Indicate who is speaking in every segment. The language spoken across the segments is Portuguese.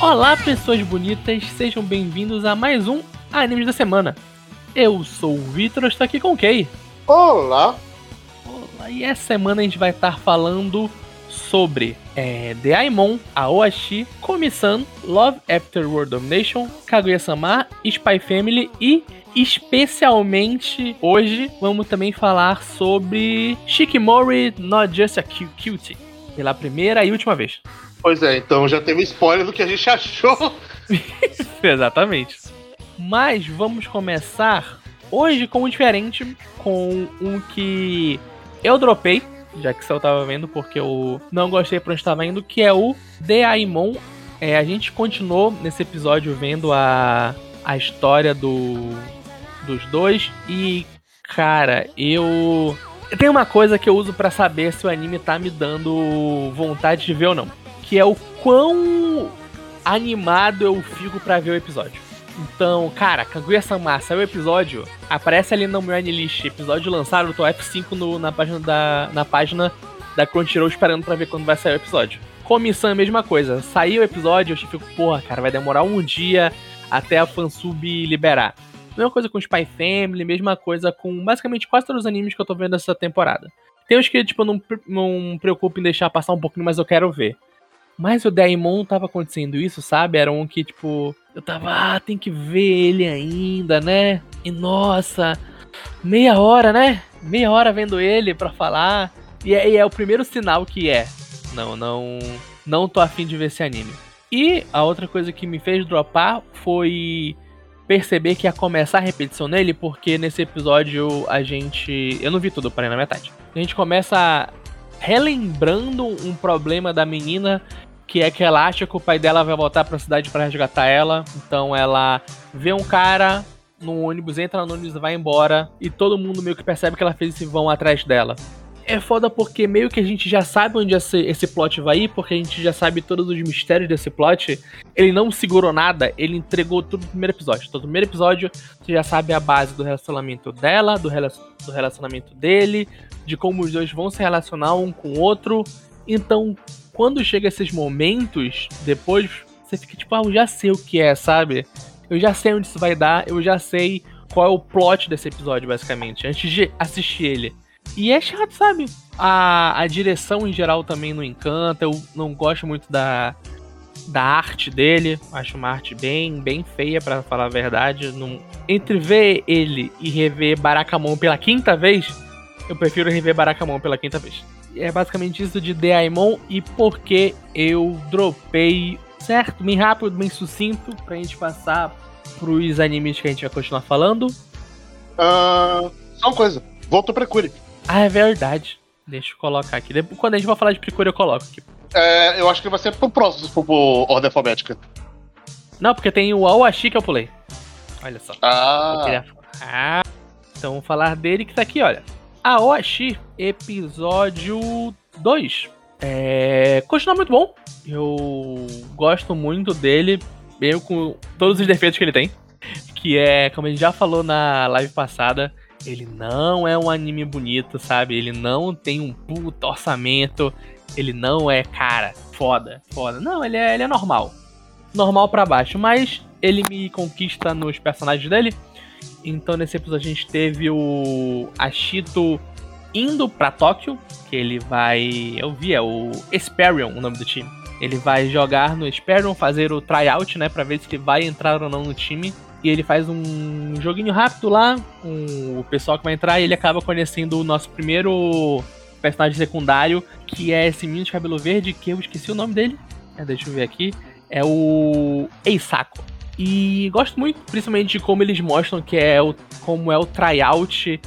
Speaker 1: Olá, pessoas bonitas, sejam bem-vindos a mais um Animes da Semana. Eu sou o Vitor, estou aqui com o Kay.
Speaker 2: Olá!
Speaker 1: Olá, e essa semana a gente vai estar falando sobre é, The Aimon, Aoashi, Komi-san, Love After World Domination, Kaguya-sama, Spy Family e especialmente hoje vamos também falar sobre Shikimori Not Just a Cutie, pela primeira e última vez.
Speaker 2: Pois é, então já teve spoiler do que a gente achou.
Speaker 1: Exatamente. Mas vamos começar hoje com um diferente, com um que eu dropei, já que você tava vendo, porque eu não gostei pra onde estava indo, que é o Deaimon. É, a gente continuou nesse episódio vendo a, a história do, dos dois e, cara, eu. Tem uma coisa que eu uso para saber se o anime tá me dando vontade de ver ou não que é o quão animado eu fico para ver o episódio. Então, cara, Kaguya-sama saiu o episódio, aparece ali no meu Anilist, episódio lançado, eu tô F5 no, na página da na página da Crunchyroll esperando para ver quando vai sair o episódio. Comissão, mesma coisa. Saiu o episódio, eu fico, porra, cara, vai demorar um dia até a fansub liberar. Mesma coisa com Spy Family, mesma coisa com basicamente quase todos os animes que eu tô vendo essa temporada. Tem uns que, tipo, eu não, não me preocupo em deixar passar um pouquinho, mas eu quero ver. Mas o Daimon tava acontecendo isso, sabe? Era um que, tipo, eu tava, ah, tem que ver ele ainda, né? E nossa, meia hora, né? Meia hora vendo ele pra falar. E é, e é o primeiro sinal que é. Não, não. Não tô afim de ver esse anime. E a outra coisa que me fez dropar foi perceber que ia começar a repetição nele, porque nesse episódio a gente. Eu não vi tudo, parei na metade. A gente começa relembrando um problema da menina que é que ela acha que o pai dela vai voltar para a cidade para resgatar ela. Então ela vê um cara no ônibus, entra no ônibus vai embora. E todo mundo meio que percebe que ela fez esse vão atrás dela. É foda porque meio que a gente já sabe onde esse, esse plot vai ir, porque a gente já sabe todos os mistérios desse plot. Ele não segurou nada, ele entregou tudo no primeiro episódio. Então, no primeiro episódio, você já sabe a base do relacionamento dela, do, do relacionamento dele, de como os dois vão se relacionar um com o outro. Então, quando chega esses momentos, depois você fica tipo, ah, eu já sei o que é, sabe? Eu já sei onde isso vai dar, eu já sei qual é o plot desse episódio, basicamente, antes de assistir ele. E é chato, sabe? A, a direção em geral também não encanta, eu não gosto muito da, da arte dele, acho uma arte bem, bem feia, para falar a verdade. Não... Entre ver ele e rever Barakamon pela quinta vez, eu prefiro rever Barakamon pela quinta vez é basicamente isso de Daimon e por que eu dropei, certo? Bem rápido, bem sucinto, pra gente passar pros animes que a gente vai continuar falando.
Speaker 2: Uh, só uma coisa, volta pra Precure.
Speaker 1: Ah, é verdade. Deixa eu colocar aqui. Quando a gente vai falar de Precure, eu coloco aqui.
Speaker 2: É, eu acho que vai ser pro próximo, for por ordem alfabética.
Speaker 1: Não, porque tem o Awashi que eu pulei. Olha só.
Speaker 2: Ah.
Speaker 1: Ah. Então vamos falar dele que tá aqui, olha. Aoshi, episódio 2. É, continua muito bom. Eu gosto muito dele, mesmo com todos os defeitos que ele tem. Que é, como a gente já falou na live passada, ele não é um anime bonito, sabe? Ele não tem um puto orçamento. Ele não é, cara, foda, foda. Não, ele é, ele é normal. Normal para baixo, mas ele me conquista nos personagens dele. Então nesse episódio a gente teve o Ashito indo para Tóquio, que ele vai, eu vi, é o Esperion, o nome do time. Ele vai jogar no Esperion, fazer o tryout, né, para ver se ele vai entrar ou não no time. E ele faz um joguinho rápido lá com o pessoal que vai entrar e ele acaba conhecendo o nosso primeiro personagem secundário, que é esse menino de cabelo verde, que eu esqueci o nome dele. É, deixa eu ver aqui. É o Eisako. E gosto muito, principalmente de como eles mostram que é o como é o tryout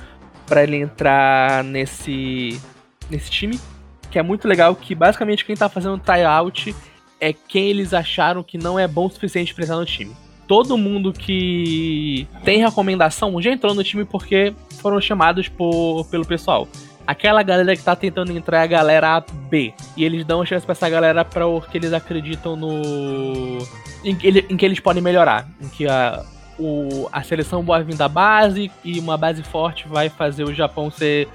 Speaker 1: para ele entrar nesse nesse time, que é muito legal que basicamente quem tá fazendo tryout é quem eles acharam que não é bom o suficiente para entrar no time. Todo mundo que tem recomendação já entrou no time porque foram chamados por, pelo pessoal. Aquela galera que tá tentando entrar é a galera B. E eles dão chance pra essa galera pra que eles acreditam no. Em que, ele, em que eles podem melhorar. Em que a, o, a seleção boa vir da base e uma base forte vai fazer o Japão ser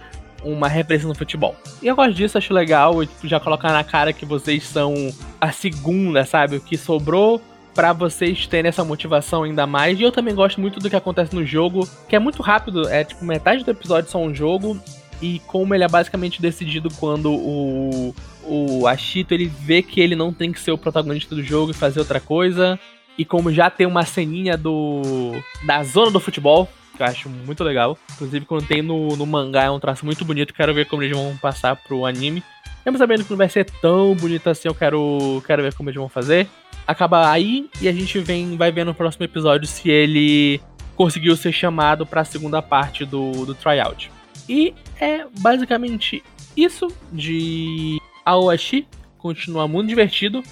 Speaker 1: uma referência no futebol. E eu gosto disso, acho legal, já colocar na cara que vocês são a segunda, sabe? O que sobrou para vocês terem essa motivação ainda mais. E eu também gosto muito do que acontece no jogo, que é muito rápido, é tipo metade do episódio só um jogo e como ele é basicamente decidido quando o o Ashito ele vê que ele não tem que ser o protagonista do jogo e fazer outra coisa. E como já tem uma ceninha do da zona do futebol, que eu acho muito legal. Inclusive, quando tem no, no mangá, é um traço muito bonito. Quero ver como eles vão passar pro anime. Mesmo sabendo que não vai ser tão bonito assim, eu quero, quero ver como eles vão fazer. Acaba aí e a gente vem, vai ver no próximo episódio se ele conseguiu ser chamado para a segunda parte do, do tryout. E é basicamente isso de Aoshi. Continua muito divertido.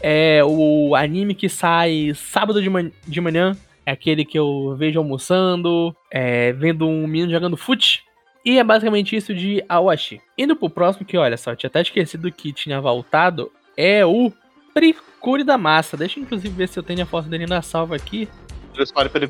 Speaker 1: É o anime que sai sábado de, man de manhã. É aquele que eu vejo almoçando, é, vendo um menino jogando fute. E é basicamente isso de Awashi. Indo pro próximo, que olha só, tinha até esquecido que tinha voltado, é o Precure da Massa. Deixa eu inclusive ver se eu tenho a foto dele na salva aqui.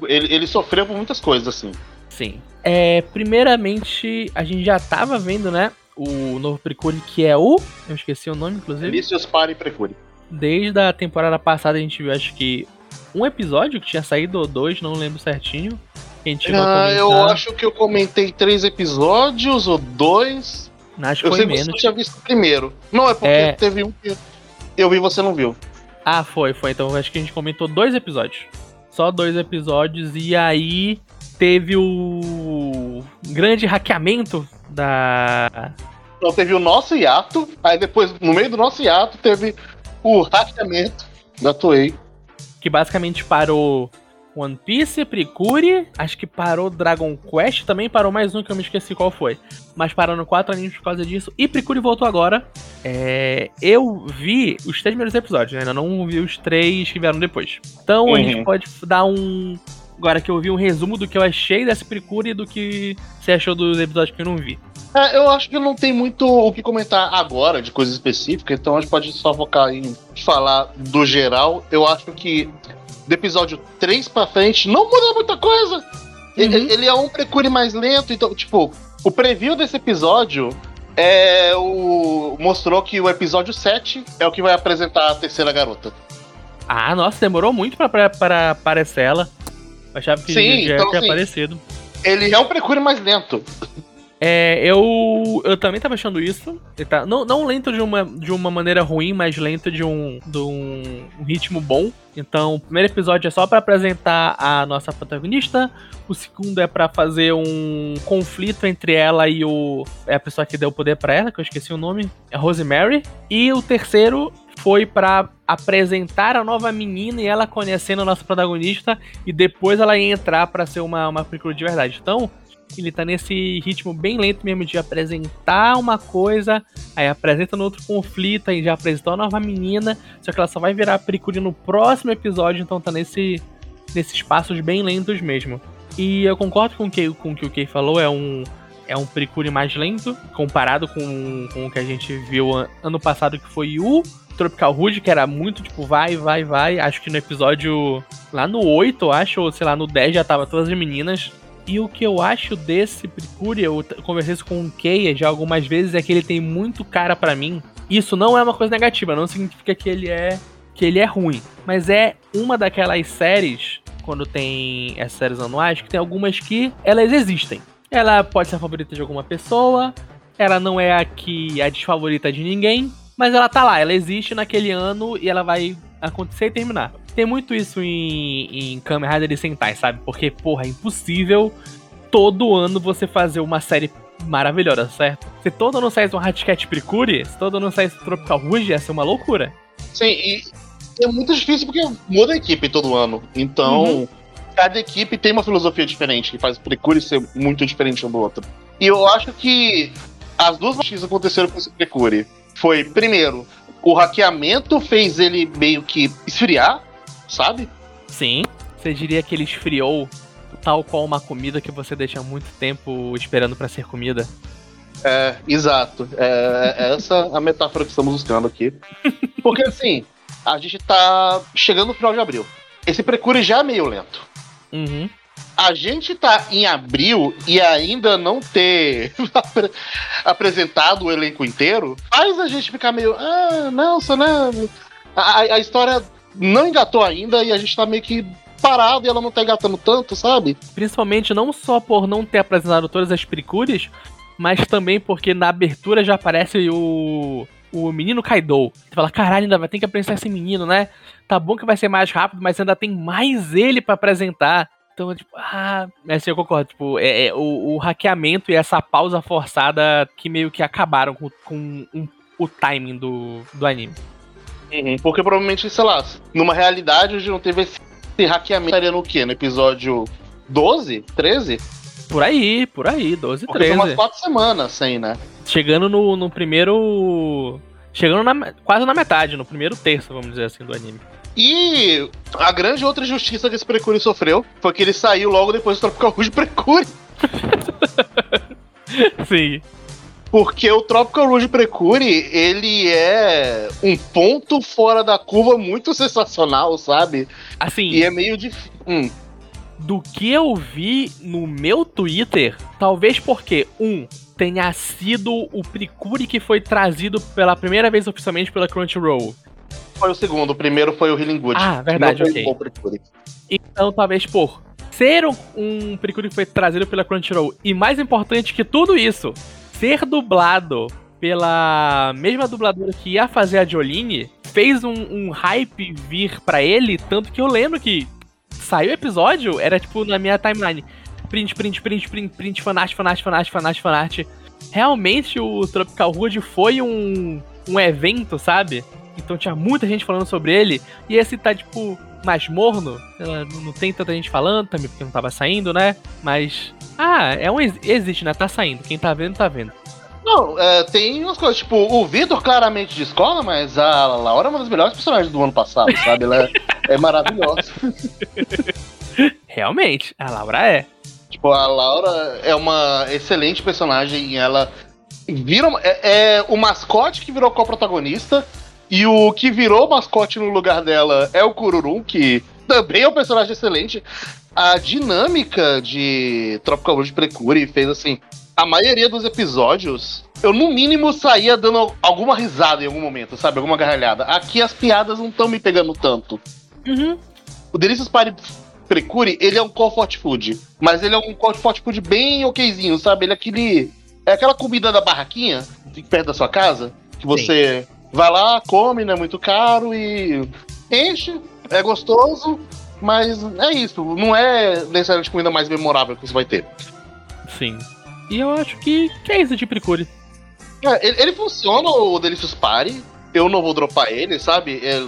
Speaker 2: Ele, ele sofreu por muitas coisas, assim.
Speaker 1: Sim. É, primeiramente, a gente já tava vendo, né? O novo Precure, que é o. Eu esqueci o nome, inclusive.
Speaker 2: Elícios Pare Precure.
Speaker 1: Desde a temporada passada a gente viu, acho que, um episódio que tinha saído, ou dois, não lembro certinho.
Speaker 2: A gente ah, eu acho que eu comentei três episódios ou dois.
Speaker 1: Acho que eu foi menos.
Speaker 2: Que você tinha visto primeiro. Não, é porque é... teve um que eu vi e você não viu.
Speaker 1: Ah, foi, foi. Então acho que a gente comentou dois episódios. Só dois episódios. E aí teve o grande hackeamento da.
Speaker 2: Então teve o nosso hiato, aí depois, no meio do nosso hiato, teve o hackeamento da Toei.
Speaker 1: Que basicamente parou One Piece, Precure, acho que parou Dragon Quest, também parou mais um que eu me esqueci qual foi. Mas parando quatro animes por causa disso. E Precure voltou agora. É, eu vi os três primeiros episódios, né? ainda não vi os três que vieram depois. Então uhum. a gente pode dar um, Agora que eu vi um resumo do que eu achei dessa Precure e do que você achou dos episódios que eu não vi.
Speaker 2: É, eu acho que não tem muito o que comentar agora de coisa específica, então a gente pode só focar em falar do geral. Eu acho que do episódio 3 pra frente não muda muita coisa. Uhum. Ele, ele, é um Precure mais lento, então, tipo, o preview desse episódio é o. mostrou que o episódio 7 é o que vai apresentar a terceira garota.
Speaker 1: Ah, nossa, demorou muito pra, pra, pra aparecer ela. Achava que Sim, já então, tinha assim, aparecido.
Speaker 2: Ele é um Precure mais lento.
Speaker 1: É, eu, eu também tava achando isso. Tá, não, não lento de uma, de uma maneira ruim, mas lento de um, de um, um ritmo bom. Então, o primeiro episódio é só para apresentar a nossa protagonista. O segundo é para fazer um conflito entre ela e o é a pessoa que deu o poder para ela, que eu esqueci o nome, é Rosemary. E o terceiro foi para apresentar a nova menina e ela conhecendo a nossa protagonista e depois ela ia entrar para ser uma uma prequel de verdade. Então, ele tá nesse ritmo bem lento mesmo de apresentar uma coisa, aí apresenta no outro conflito, aí já apresentou a nova menina, só que ela só vai virar prequel no próximo episódio, então tá nesse nesses passos bem lentos mesmo. E eu concordo com o que, com o, que o Kay falou, é um é um Precure mais lento, comparado com, com o que a gente viu ano passado, que foi o Tropical Rouge, que era muito tipo, vai, vai, vai. Acho que no episódio lá no 8, acho, ou sei lá, no 10 já tava todas as meninas. E o que eu acho desse Precure, eu conversei isso com o Keia já algumas vezes, é que ele tem muito cara para mim. Isso não é uma coisa negativa, não significa que ele é que ele é ruim, mas é uma daquelas séries quando tem essas séries anuais que tem algumas que elas existem. Ela pode ser a favorita de alguma pessoa, ela não é a que é a desfavorita de ninguém, mas ela tá lá, ela existe naquele ano e ela vai acontecer e terminar. Tem muito isso em, em Kamen Rider e Sentai, sabe? Porque, porra, é impossível todo ano você fazer uma série maravilhosa, certo? Se todo ano saísse um Hatcat Precure, se todo ano saísse Tropical Rouge, ia ser uma loucura.
Speaker 2: Sim, e é muito difícil porque muda a equipe todo ano. Então, uhum. cada equipe tem uma filosofia diferente, que faz o Precure ser muito diferente um do outro. E eu acho que as duas coisas aconteceram com esse Precure foi, primeiro, o hackeamento fez ele meio que esfriar, sabe?
Speaker 1: Sim. Você diria que ele esfriou tal qual uma comida que você deixa muito tempo esperando para ser comida?
Speaker 2: É, exato. É, é essa a metáfora que estamos buscando aqui. Porque assim, a gente tá chegando no final de abril. Esse Precure já é meio lento.
Speaker 1: Uhum.
Speaker 2: A gente tá em abril e ainda não ter apresentado o elenco inteiro faz a gente ficar meio. Ah, não, não. A, a história não engatou ainda e a gente tá meio que parado e ela não tá engatando tanto, sabe?
Speaker 1: Principalmente não só por não ter apresentado todas as pericures, mas também porque na abertura já aparece o. O menino Kaido. Você fala, caralho, ainda vai ter que apresentar esse menino, né? Tá bom que vai ser mais rápido, mas ainda tem mais ele para apresentar. Então, tipo, ah, é assim, eu concordo. Tipo, é, é o, o, hackeamento e essa pausa forçada que meio que acabaram com, com um, o timing do, do anime.
Speaker 2: Uhum, porque provavelmente, sei lá, numa realidade gente não teve esse hackeamento estaria no quê? No episódio 12? 13?
Speaker 1: Por aí, por aí, 12, Porque 13.
Speaker 2: umas quatro semanas sem, né?
Speaker 1: Chegando no, no primeiro. Chegando na, quase na metade, no primeiro terço, vamos dizer assim, do anime.
Speaker 2: E a grande outra injustiça que esse Precure sofreu foi que ele saiu logo depois do Tropical Rouge Precure.
Speaker 1: Sim.
Speaker 2: Porque o Tropical Rouge Precure, ele é um ponto fora da curva muito sensacional, sabe?
Speaker 1: Assim.
Speaker 2: E é meio difícil. Hum.
Speaker 1: Do que eu vi no meu Twitter, talvez porque, um, tenha sido o Precure que foi trazido pela primeira vez oficialmente pela Crunchyroll.
Speaker 2: Foi o segundo, o primeiro foi o Healing Good.
Speaker 1: Ah, verdade, ok. Então, talvez por ser um, um Precure que foi trazido pela Crunchyroll, e mais importante que tudo isso, ser dublado pela mesma dubladora que ia fazer a Jolene, fez um, um hype vir para ele, tanto que eu lembro que saiu o episódio, era tipo na minha timeline. Print, print, print, print, print, fanart, fanart, fanart, fanart, fanart. Realmente o Tropical Hood foi um, um evento, sabe? Então tinha muita gente falando sobre ele. E esse tá, tipo, mais morno. Não tem tanta gente falando também, porque não tava saindo, né? Mas. Ah, é um. Existe, né? Tá saindo. Quem tá vendo, tá vendo.
Speaker 2: Não, é, tem umas coisas, tipo, o Vitor claramente de escola, mas a Laura é uma das melhores personagens do ano passado, sabe? Ela é, é maravilhosa.
Speaker 1: Realmente, a Laura é.
Speaker 2: Tipo, a Laura é uma excelente personagem e ela vira. É, é o mascote que virou co-protagonista e o que virou mascote no lugar dela é o Kururum, que também é um personagem excelente. A dinâmica de Tropical Rouge Precure fez assim. A maioria dos episódios, eu no mínimo saía dando alguma risada em algum momento, sabe? Alguma gargalhada. Aqui as piadas não estão me pegando tanto.
Speaker 1: Uhum.
Speaker 2: O Delicious Party Precure, ele é um comfort food. Mas ele é um comfort food bem okzinho, sabe? Ele é aquele. É aquela comida da barraquinha, perto da sua casa, que você. Sim Vai lá, come, não é muito caro e enche, é gostoso, mas é isso. Não é necessariamente a comida mais memorável que você vai ter.
Speaker 1: Sim. E eu acho que, que é isso de Precure.
Speaker 2: É, ele, ele, funciona, o Delicious Party. Eu não vou dropar ele, sabe? É,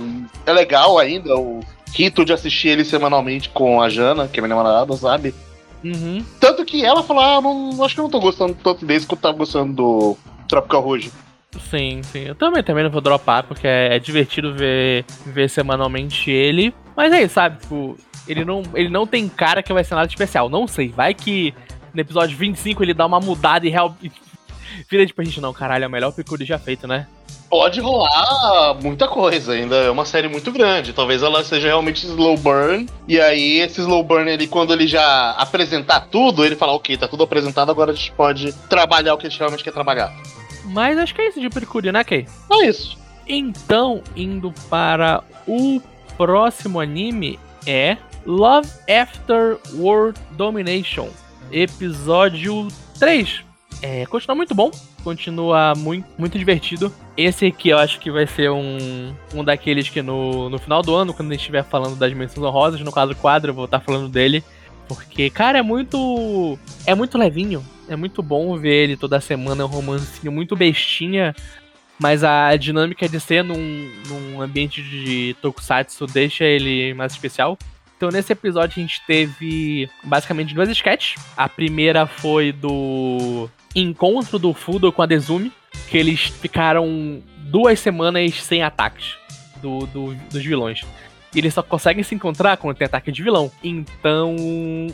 Speaker 2: é legal ainda o rito de assistir ele semanalmente com a Jana, que é minha namorada, sabe?
Speaker 1: Uhum.
Speaker 2: Tanto que ela falou: Ah, não, acho que eu não tô gostando tanto desse quanto eu tava gostando do Tropical Rouge.
Speaker 1: Sim, sim. Eu também, também não vou dropar, porque é, é divertido ver, ver semanalmente ele. Mas é isso, sabe? Tipo, ele não, ele não tem cara que vai ser nada especial. Não sei, vai que no episódio 25 ele dá uma mudada e real. Vira tipo a gente, não, caralho, é o melhor Picuri já feito, né?
Speaker 2: Pode rolar muita coisa, ainda é uma série muito grande. Talvez ela seja realmente slow burn. E aí, esse slow burn, ele, quando ele já apresentar tudo, ele fala, ok, tá tudo apresentado, agora a gente pode trabalhar o que a gente realmente quer trabalhar.
Speaker 1: Mas acho que é isso de Percurio, né, Kay?
Speaker 2: É isso.
Speaker 1: Então, indo para o próximo anime é Love After World Domination, episódio 3. É, continua muito bom, continua muito, muito divertido. Esse aqui eu acho que vai ser um, um daqueles que no, no final do ano, quando a gente estiver falando das menções honrosas, no caso quadro, eu vou estar falando dele. Porque, cara, é muito. É muito levinho. É muito bom ver ele toda semana, é um romancinho muito bestinha. Mas a dinâmica de ser num, num ambiente de tokusatsu deixa ele mais especial. Então, nesse episódio, a gente teve basicamente duas sketches. A primeira foi do encontro do Fudo com a Dezumi, que eles ficaram duas semanas sem ataques do, do, dos vilões. E eles só conseguem se encontrar quando tem ataque de vilão. Então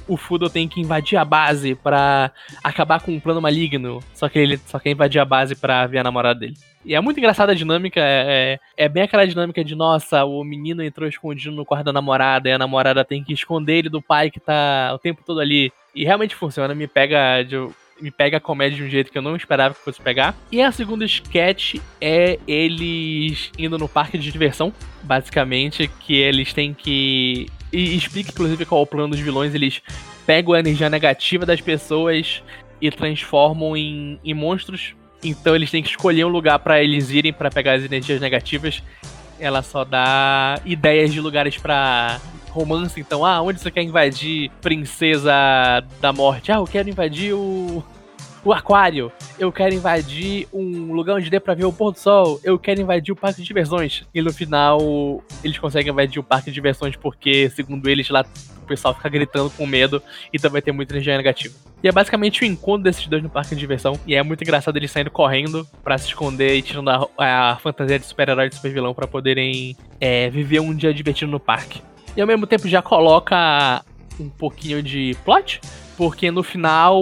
Speaker 1: o Fudo tem que invadir a base para acabar com um plano maligno. Só que ele só quer invadir a base para ver a namorada dele. E é muito engraçada a dinâmica. É, é, é bem aquela dinâmica de, nossa, o menino entrou escondido no quarto da namorada, e a namorada tem que esconder ele do pai que tá o tempo todo ali. E realmente funciona, me pega de, me pega a comédia de um jeito que eu não esperava que fosse pegar. E a segunda sketch é eles indo no parque de diversão, basicamente, que eles têm que. E explica, inclusive, qual é o plano dos vilões. Eles pegam a energia negativa das pessoas e transformam em, em monstros. Então eles têm que escolher um lugar para eles irem para pegar as energias negativas. Ela só dá ideias de lugares para romance, então, ah, onde você quer invadir Princesa da Morte? Ah, eu quero invadir o. O aquário, eu quero invadir um lugar onde dê pra ver o pôr do sol, eu quero invadir o parque de diversões. E no final, eles conseguem invadir o parque de diversões porque, segundo eles, lá o pessoal fica gritando com medo e também tem muita energia negativa. E é basicamente o encontro desses dois no parque de diversão. E é muito engraçado eles saindo correndo para se esconder e tirando a, a fantasia de super-herói e super-vilão pra poderem é, viver um dia divertido no parque. E ao mesmo tempo já coloca um pouquinho de plot, porque no final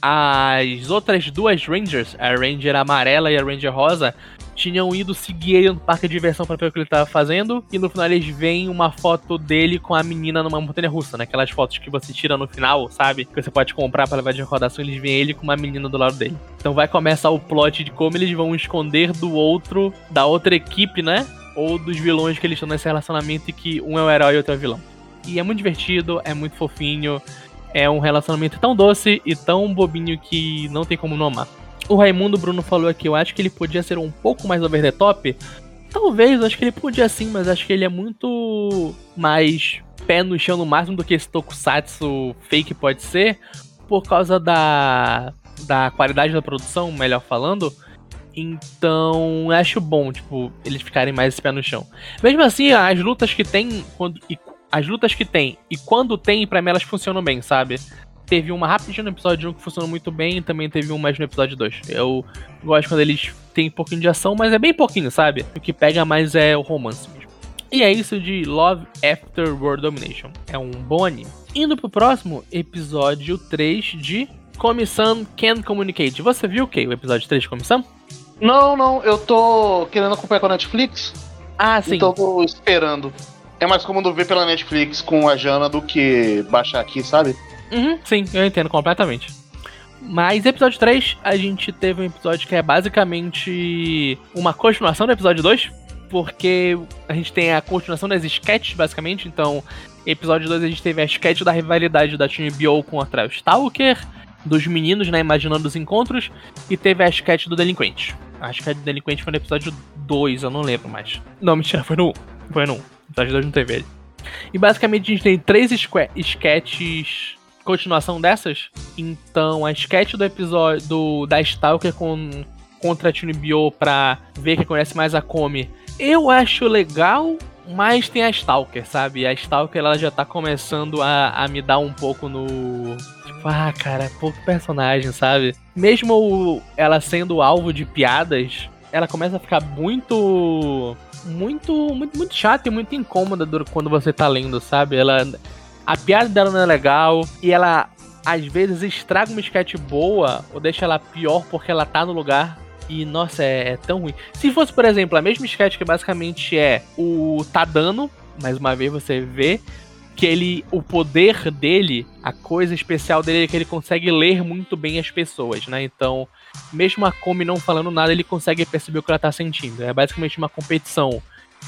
Speaker 1: as outras duas Rangers, a Ranger amarela e a Ranger rosa, tinham ido seguir ele no parque de diversão para ver o que ele tava fazendo, e no final eles veem uma foto dele com a menina numa montanha russa, né? Aquelas fotos que você tira no final, sabe? Que você pode comprar para levar de recordação, eles veem ele com uma menina do lado dele. Então vai começar o plot de como eles vão esconder do outro, da outra equipe, né? Ou dos vilões que eles estão nesse relacionamento e que um é o herói e outro é o vilão. E é muito divertido, é muito fofinho, é um relacionamento tão doce e tão bobinho que não tem como não amar. O Raimundo Bruno falou aqui, eu acho que ele podia ser um pouco mais over the top. Talvez, acho que ele podia sim, mas acho que ele é muito mais pé no chão no máximo do que esse tokusatsu fake pode ser, por causa da, da qualidade da produção, melhor falando. Então, acho bom, tipo, eles ficarem mais esse pé no chão. Mesmo assim, as lutas que tem, quando, e, as lutas que tem, e quando tem, pra mim elas funcionam bem, sabe? Teve uma rapidinho no episódio 1 que funcionou muito bem, e também teve uma mais no episódio 2. Eu gosto quando eles têm um pouquinho de ação, mas é bem pouquinho, sabe? O que pega mais é o romance mesmo. E é isso de Love After World Domination. É um bom anime. Indo pro próximo, episódio 3 de Comissão Can Communicate. Você viu o que? O episódio 3 de Comissão?
Speaker 2: Não, não, eu tô querendo acompanhar com a Netflix.
Speaker 1: Ah, sim.
Speaker 2: Então tô esperando. É mais cômodo ver pela Netflix com a Jana do que baixar aqui, sabe?
Speaker 1: Uhum, sim, eu entendo completamente. Mas episódio 3, a gente teve um episódio que é basicamente uma continuação do episódio 2, porque a gente tem a continuação das sketches, basicamente. Então, episódio 2 a gente teve a sketch da rivalidade da Team BO contra o Stalker, dos meninos, né, imaginando os encontros, e teve a sketch do delinquente. Acho que a delinquente foi no episódio 2, eu não lembro mais. Não, mentira, foi no 1. Foi no 1. Episódio 2 não teve ele. E basicamente a gente tem três sketches continuação dessas. Então, a sketch do episódio do, da Stalker com, contra a Bio pra ver quem conhece mais a Come. Eu acho legal, mas tem a Stalker, sabe? A Stalker ela já tá começando a, a me dar um pouco no ah, cara, pouco personagem, sabe? Mesmo ela sendo alvo de piadas, ela começa a ficar muito. Muito, muito, muito chata e muito incômoda quando você tá lendo, sabe? Ela. A piada dela não é legal e ela às vezes estraga uma sketch boa ou deixa ela pior porque ela tá no lugar e, nossa, é, é, tão ruim. Se fosse, por exemplo, a mesma sketch que basicamente é o tá dando, mais uma vez você vê, que ele, o poder dele, a coisa especial dele é que ele consegue ler muito bem as pessoas, né? Então, mesmo a Komi não falando nada, ele consegue perceber o que ela tá sentindo. É basicamente uma competição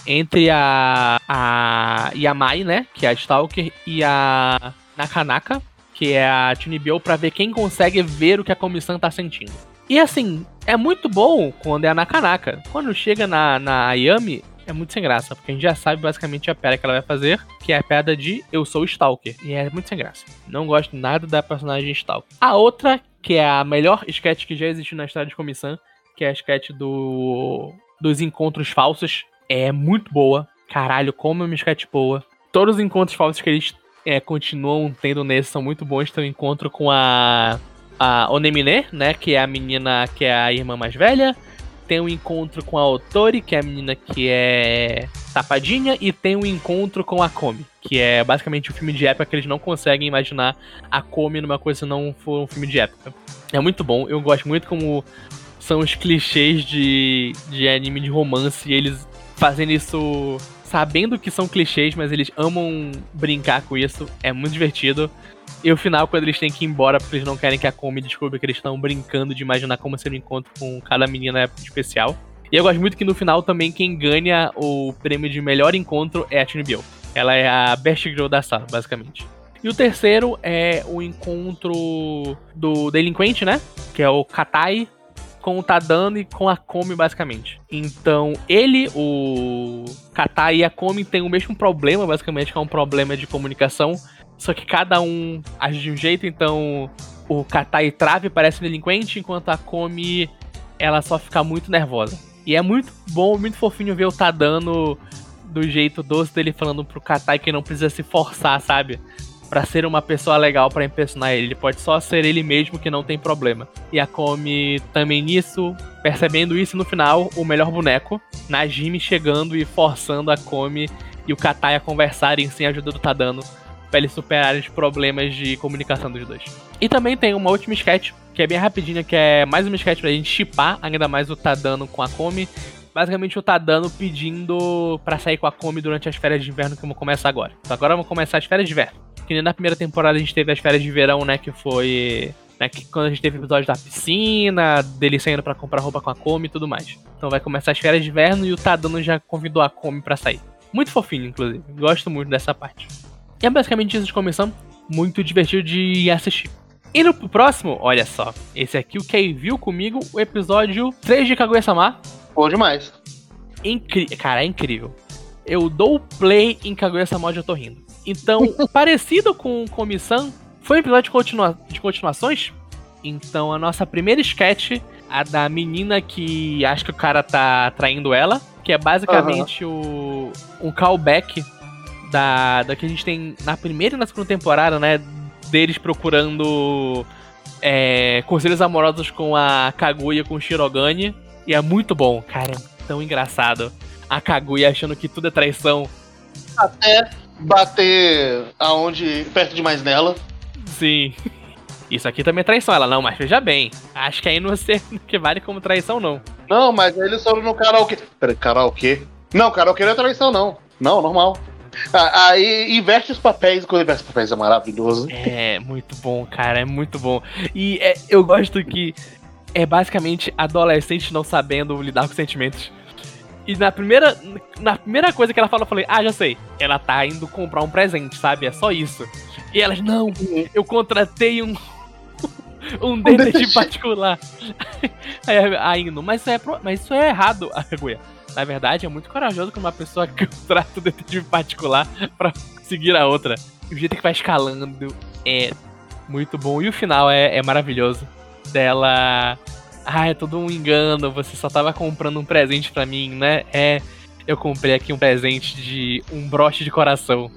Speaker 1: entre a, a Yamai, né? Que é a Stalker, e a Nakanaka, que é a Tunibyo, pra ver quem consegue ver o que a comissão tá sentindo. E assim, é muito bom quando é a Nakanaka. Quando chega na, na Ayami, é muito sem graça, porque a gente já sabe basicamente a pedra que ela vai fazer, que é a pedra de Eu Sou Stalker. E é muito sem graça. Não gosto nada da personagem Stalker. A outra, que é a melhor sketch que já existiu na história de comissão, que é a sketch do dos encontros falsos, é muito boa. Caralho, como é uma sketch boa. Todos os encontros falsos que eles é, continuam tendo nesse são muito bons. Tem um encontro com a, a Onemine, né? Que é a menina que é a irmã mais velha tem um encontro com a Otori, que é a menina que é tapadinha e tem um encontro com a Komi, que é basicamente um filme de época que eles não conseguem imaginar a Komi numa coisa se não for um filme de época. É muito bom, eu gosto muito como são os clichês de, de anime de romance e eles fazendo isso sabendo que são clichês, mas eles amam brincar com isso, é muito divertido. E o final, quando eles têm que ir embora porque eles não querem que a Komi descubra que eles estão brincando de imaginar como ser um encontro com cada menina especial. E eu gosto muito que no final também quem ganha o prêmio de melhor encontro é a Tune Bill. Ela é a best girl da sala, basicamente. E o terceiro é o encontro do delinquente, né? Que é o Katai com o Tadano e com a Komi, basicamente. Então, ele, o Katai e a Komi têm o mesmo problema, basicamente, que é um problema de comunicação só que cada um age de um jeito, então o Katai trave parece um delinquente, enquanto a Komi ela só fica muito nervosa. E é muito bom, muito fofinho ver o Tadano do jeito doce dele falando pro Katai que não precisa se forçar, sabe? Pra ser uma pessoa legal para impressionar ele. Ele pode só ser ele mesmo que não tem problema. E a Komi também nisso, percebendo isso no final, o melhor boneco, Najimi chegando e forçando a Komi e o Katai a conversarem sem a ajuda do Tadano pra eles superarem os problemas de comunicação dos dois. E também tem uma última sketch, que é bem rapidinha, que é mais uma sketch pra gente chipar ainda mais o Tadano com a Komi. Basicamente o Tadano pedindo para sair com a Komi durante as férias de inverno que vão começar agora. Então agora vão começar as férias de inverno. Que nem na primeira temporada a gente teve as férias de verão, né? Que foi né, que quando a gente teve episódio da piscina, dele saindo para comprar roupa com a Komi e tudo mais. Então vai começar as férias de inverno e o Tadano já convidou a Komi para sair. Muito fofinho, inclusive. Gosto muito dessa parte. E é basicamente isso de comissão. Muito divertido de assistir. Indo pro próximo, olha só. Esse aqui, o Kay viu comigo o episódio 3 de Kaguya-sama.
Speaker 2: Bom demais.
Speaker 1: Incri Cara, é incrível. Eu dou play em Kaguya-sama e eu tô rindo. Então, parecido com Comissão, foi um episódio de, continua de continuações. Então, a nossa primeira sketch, a da menina que acha que o cara tá traindo ela, que é basicamente uhum. o, um callback da, da que a gente tem na primeira e na segunda temporada, né? Deles procurando é, conselhos amorosos com a Kaguya com o Shirogane. E é muito bom, cara, é tão engraçado. A Kaguya achando que tudo é traição.
Speaker 2: Até bater aonde perto demais nela.
Speaker 1: Sim. Isso aqui também é traição. Ela, não, mas veja bem. Acho que aí não sei que vale como traição, não.
Speaker 2: Não, mas eles foram no karaokê. Peraí, karaokê? Não, karaokê não é traição, não. Não, normal. Aí inverte os papéis, quando inverte os papéis é maravilhoso.
Speaker 1: É, muito bom, cara, é muito bom. E é, eu gosto que é basicamente adolescente não sabendo lidar com sentimentos. E na primeira, na primeira coisa que ela fala, eu falei, ah, já sei. Ela tá indo comprar um presente, sabe? É só isso. E elas, não, eu contratei um. um detetive particular. Aí a Indo, mas isso é, mas isso é errado, a Guia. Na verdade, é muito corajoso quando uma pessoa contrata um detetive particular para seguir a outra. E o jeito que vai escalando é muito bom. E o final é, é maravilhoso. Dela. Ah, é todo um engano, você só tava comprando um presente para mim, né? É, eu comprei aqui um presente de um broche de coração.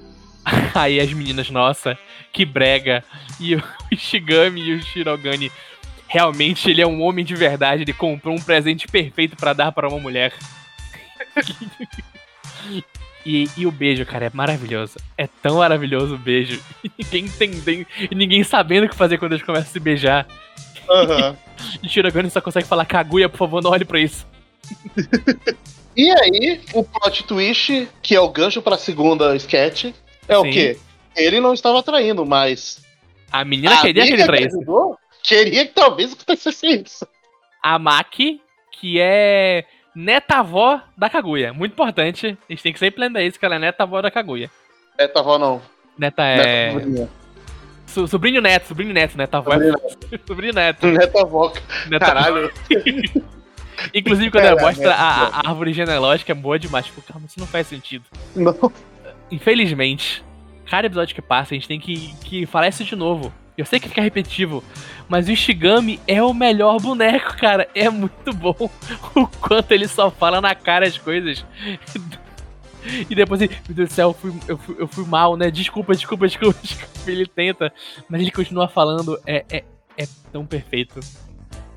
Speaker 1: Aí as meninas, nossa, que brega. E o Shigami e o Shirogane, realmente ele é um homem de verdade, ele comprou um presente perfeito para dar para uma mulher. E, e, o beijo, cara, é maravilhoso. É tão maravilhoso o beijo. E ninguém entendendo. E ninguém sabendo o que fazer quando eles começam a se beijar. Uhum. e Shirogane só consegue falar, Kaguya, por favor, não olhe pra isso.
Speaker 2: e aí, o plot twist, que é o gancho pra segunda sketch, é Sim. o quê? Ele não estava traindo, mas.
Speaker 1: A menina a queria que ele traísse.
Speaker 2: Queria que talvez acontecesse isso.
Speaker 1: A Maki, que é neta-avó da Kaguya. Muito importante. A gente tem que sempre lembrar isso, que ela é neta-avó da Kaguya.
Speaker 2: Neta-avó não.
Speaker 1: Neta é... Neta so, sobrinho neto, sobrinho neto, neta-avó é... sobrinho neto.
Speaker 2: Neta-avó. Neta Caralho.
Speaker 1: Inclusive, quando ela mostra a, a, árvore genealógica, é boa demais. Tipo, calma, isso não faz sentido.
Speaker 2: Não.
Speaker 1: Infelizmente, cada episódio que passa, a gente tem que, que falar isso de novo. Eu sei que fica repetitivo, mas o Ishigami é o melhor boneco, cara. É muito bom o quanto ele só fala na cara as coisas. E depois ele, meu Deus do céu, eu fui, eu fui, eu fui mal, né? Desculpa, desculpa, desculpa, desculpa. Ele tenta, mas ele continua falando. É, é, é tão perfeito.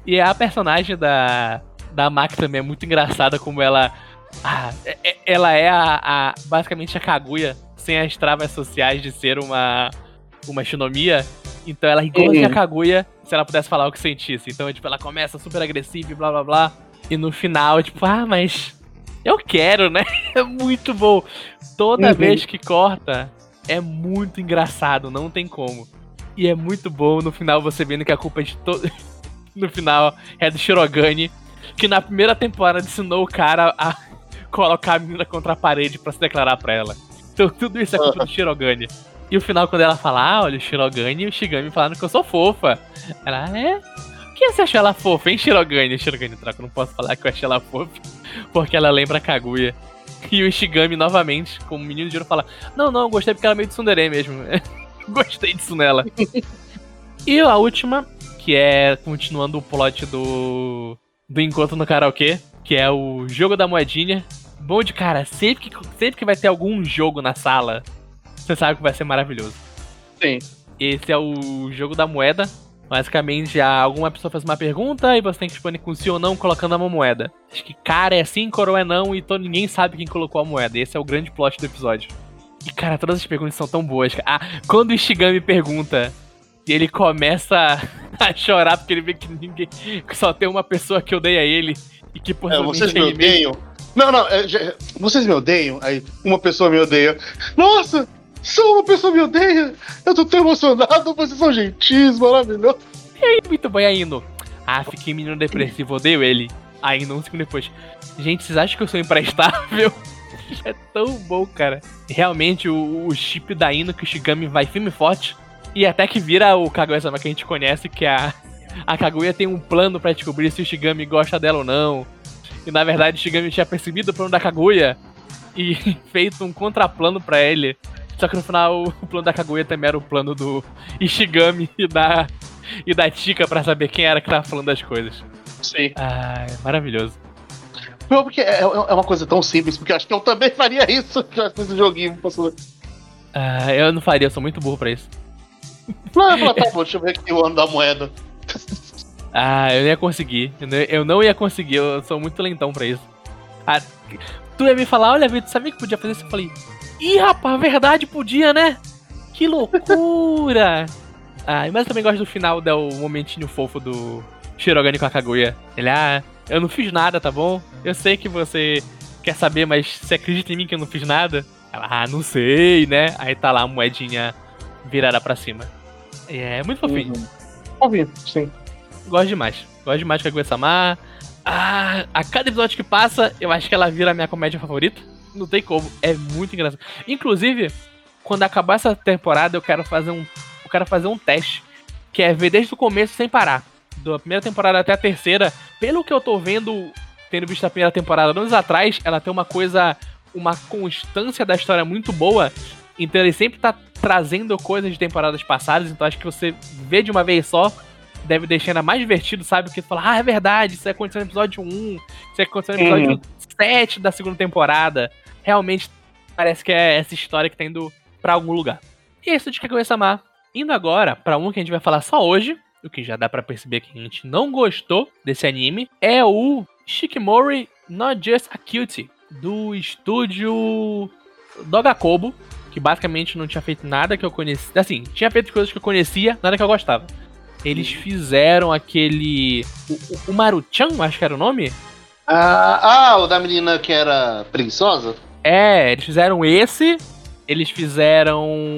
Speaker 1: E a personagem da, da Mac também é muito engraçada, como ela Ah, é- é- ela é a, a- basicamente a Kaguya sem as travas sociais de ser uma uma shinomiya. Então ela é a
Speaker 2: Uhum.
Speaker 1: Kaguya se ela pudesse falar o que sentisse. Então, tipo, ela começa super agressiva e blá blá blá. E no final, tipo, ah, mas eu quero, né? É muito bom. Toda
Speaker 2: Uhum.
Speaker 1: vez que corta, é muito engraçado, não tem como. E é muito bom no final você vendo que a culpa é de todo. no final é do Shirogane, que na primeira temporada ensinou o cara a colocar a menina contra a parede pra se declarar pra ela. Então tudo isso é culpa do Shirogane. E o final, quando ela fala, ah, olha, o Shirogane e o Shigami falaram que eu sou fofa. Ela, "Ah, é? Que você achou ela fofa, hein, Shirogane? Shirogane, troca, não posso falar que eu achei ela fofa, porque ela lembra a Kaguya. E o Shigami, novamente, como menino de ouro, fala, não, não, gostei porque ela é meio de tsundere mesmo. gostei disso nela. e a última, que é continuando o plot do, do encontro no karaokê, que é o jogo da moedinha. Bom de cara, sempre que, sempre que vai ter algum jogo na sala, você sabe que vai ser maravilhoso.
Speaker 2: Sim.
Speaker 1: Esse é o jogo da moeda. Basicamente, alguma pessoa faz uma pergunta e você tem que responder com sim ou não colocando uma moeda. Acho que cara é sim, coroa é não e todo, ninguém sabe quem colocou a moeda. Esse é o grande plot do episódio. E cara, todas as perguntas são tão boas. cara. Ah, quando o Ishigami pergunta e ele começa a chorar porque ele vê que ninguém. que só tem uma pessoa que odeia ele e que
Speaker 2: É,
Speaker 1: possivelmente
Speaker 2: vocês me
Speaker 1: mesmo.
Speaker 2: odeiam? Não, não, é, já- vocês me odeiam? Aí uma pessoa me odeia. Nossa, só uma pessoa me odeia? Eu tô tão emocionado, vocês são gentis, maravilhosos.
Speaker 1: Muito bem, Aino. Ah, fiquei menino depressivo, odeio ele. Aino, um segundo depois. Gente, vocês acham que eu sou imprestável? É tão bom, cara. Realmente, o, o chip da Aino que o Shigami vai firme e forte. E até que vira o Kaguya-sama que a gente conhece, que a, a Kaguya tem um plano pra descobrir se o Shigami gosta dela ou não. E na verdade, o Shigami tinha percebido o plano da Kaguya e feito um contraplano pra ele. Só que no final, o plano da Kaguya também era o plano do Ishigami e da e da Tika pra saber quem era que tava falando das coisas.
Speaker 2: Sim.
Speaker 1: Ah, maravilhoso.
Speaker 2: Não, porque é, é uma coisa tão simples, porque eu acho que eu também faria isso nesse joguinho. Posso...
Speaker 1: Ah, eu não faria, eu sou muito burro pra isso.
Speaker 2: Não, eu falo, tá bom, deixa eu ver aqui o ano da moeda.
Speaker 1: Ah, eu não ia conseguir. Eu não, eu não ia conseguir, eu sou muito lentão pra isso. Ah, tu ia me falar, olha, Vitor, sabia que podia fazer isso? Eu falei, ih, rapaz, verdade, podia, né? Que loucura! ah, mas eu também gosto do final, do momentinho fofo do Shirogane com a Kaguya. Ele, ah, eu não fiz nada, tá bom? Eu sei que você quer saber, mas você acredita em mim que eu não fiz nada? Ela, ah, não sei, né? Aí tá lá a moedinha virada pra cima. É muito fofinho.
Speaker 2: Uhum. Sim.
Speaker 1: Gosto demais. Gosto demais de Kaguya-sama. Ah, a cada episódio que passa, eu acho que ela vira a minha comédia favorita. Não tem como. É muito engraçado. Inclusive, quando acabar essa temporada, eu quero fazer um. Eu quero fazer um teste. Que é ver desde o começo sem parar. Da primeira temporada até a terceira. Pelo que eu tô vendo, tendo visto a primeira temporada anos atrás, ela tem uma coisa. Uma constância da história muito boa. Então ele sempre tá trazendo coisas de temporadas passadas. Então acho que você vê de uma vez só deve deixar ainda mais divertido, sabe? Porque fala, ah, é verdade, isso aconteceu no episódio 1, isso aconteceu no episódio
Speaker 2: Uhum.
Speaker 1: 7 da segunda temporada. Realmente parece que é essa história que tá indo pra algum lugar. E é isso de Kaguya-sama. Indo agora pra um que a gente vai falar só hoje, o que já dá pra perceber que a gente não gostou desse anime, é o Shikimori Not Just a Cutie, do estúdio Dogakobo, que basicamente não tinha feito nada que eu conhecia. Assim, tinha feito coisas que eu conhecia, nada que eu gostava. Eles fizeram aquele. O, o- o Maruchan, acho que era o nome?
Speaker 2: Ah, ah, o da menina que era preguiçosa?
Speaker 1: É, eles fizeram esse. Eles fizeram.